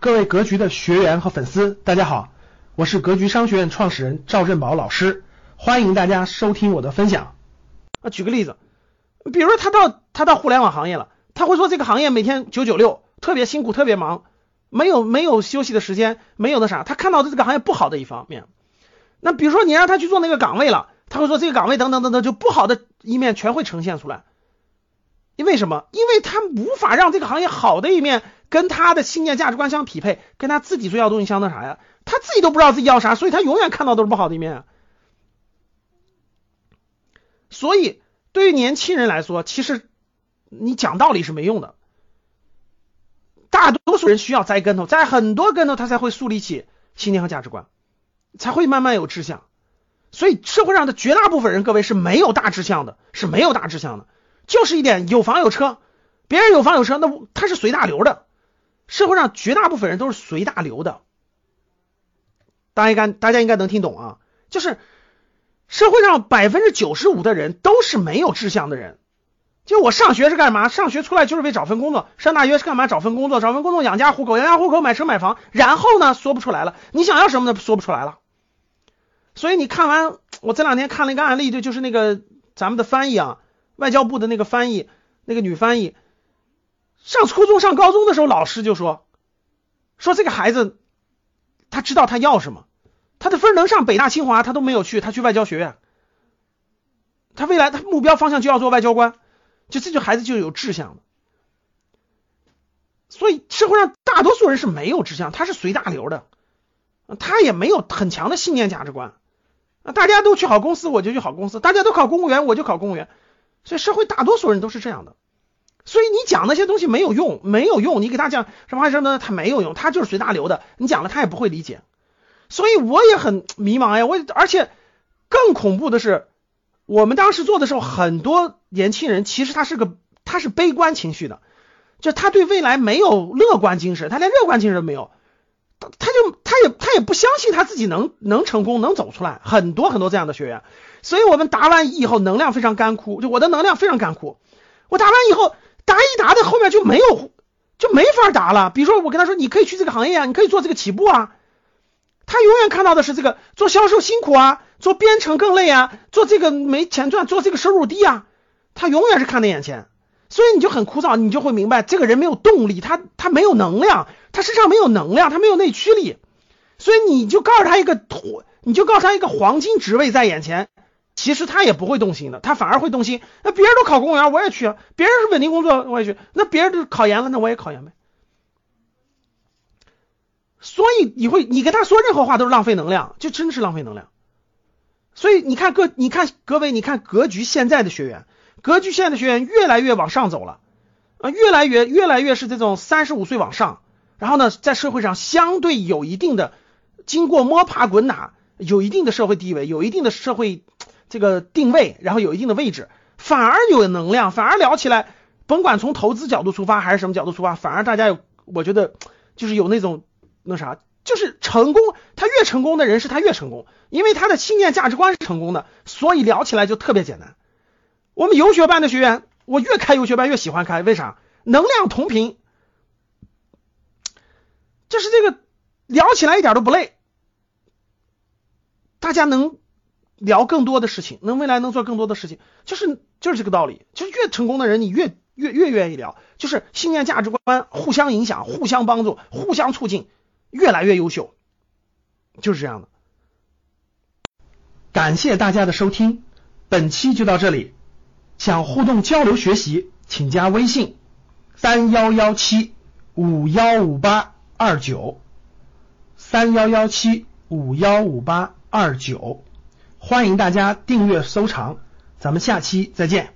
各位格局的学员和粉丝，大家好，我是格局商学院创始人赵振宝老师，欢迎大家收听我的分享。啊，举个例子，比如说他到他到互联网行业了，他会说这个行业每天九九六，特别辛苦，特别忙，没有没有休息的时间，没有那啥，他看到的这个行业不好的一方面。那比如说你让他去做那个岗位了，他会说这个岗位等等等等，就不好的一面全会呈现出来。因为什么？因为他无法让这个行业好的一面跟他的信念价值观相匹配，跟他自己所要东西相的啥呀？他自己都不知道自己要啥，所以他永远看到都是不好的一面。所以对于年轻人来说，其实你讲道理是没用的。大多数人需要栽跟头，栽很多跟头，他才会树立起信念和价值观，才会慢慢有志向。所以社会上的绝大部分人，各位是没有大志向的，是没有大志向的。就是一点有房有车，别人有房有车，那他是随大流的。社会上绝大部分人都是随大流的，大家应该大家应该能听懂啊。就是社会上百分之九十五的人都是没有志向的人。就我上学是干嘛？上学出来就是为找份工作。上大学是干嘛？找份工作，找份工作养家糊口，养家糊口买车买房。然后呢，说不出来了。你想要什么呢？说不出来了。所以你看完我这两天看了一个案例，就就是那个咱们的翻译啊。外交部的那个翻译，那个女翻译，上初中、上高中的时候，老师就说，说这个孩子，他知道他要什么，他的分能上北大、清华，他都没有去，他去外交学院，他未来他目标方向就要做外交官，就这就孩子就有志向了。所以社会上大多数人是没有志向，他是随大流的，他也没有很强的信念价值观。啊，大家都去好公司，我就去好公司；大家都考公务员，我就考公务员。所以社会大多数人都是这样的，所以你讲那些东西没有用，没有用。你给他讲什么什么，他没有用，他就是随大流的。你讲了他也不会理解。所以我也很迷茫呀。我而且更恐怖的是，我们当时做的时候，很多年轻人其实他是个他是悲观情绪的，就他对未来没有乐观精神，他连乐观精神都没有，他他就他也他也不相信他自己能能成功能走出来。很多很多这样的学员。所以我们答完以后，能量非常干枯，就我的能量非常干枯。我答完以后，答一答的后面就没有，就没法答了。比如说，我跟他说，你可以去这个行业啊，你可以做这个起步啊。他永远看到的是这个做销售辛苦啊，做编程更累啊，做这个没钱赚，做这个收入低啊。他永远是看在眼前，所以你就很枯燥，你就会明白这个人没有动力，他他没有能量，他身上没有能量，他没有内驱力。所以你就告诉他一个土，你就告诉他一个黄金职位在眼前。其实他也不会动心的，他反而会动心。那别人都考公务员，我也去啊；别人是稳定工作，我也去。那别人都考研了，那我也考研呗。所以你会，你跟他说任何话都是浪费能量，就真是浪费能量。所以你看各，你看各位，你看格局现在的学员，格局现在的学员越来越往上走了啊，越来越越来越是这种三十五岁往上，然后呢，在社会上相对有一定的，经过摸爬滚打，有一定的社会地位，有一定的社会。这个定位，然后有一定的位置，反而有能量，反而聊起来，甭管从投资角度出发还是什么角度出发，反而大家有，我觉得就是有那种那啥，就是成功，他越成功的人是他越成功，因为他的信念价值观是成功的，所以聊起来就特别简单。我们游学班的学员，我越开游学班越喜欢开，为啥？能量同频，就是这个聊起来一点都不累，大家能。聊更多的事情，能未来能做更多的事情，就是就是这个道理。就是越成功的人，你越越越愿意聊，就是信念价值观互相影响、互相帮助、互相促进，越来越优秀，就是这样的。感谢大家的收听，本期就到这里。想互动交流学习，请加微信三幺幺七五幺五八二九三幺幺七五幺五八二九。欢迎大家订阅收藏，咱们下期再见。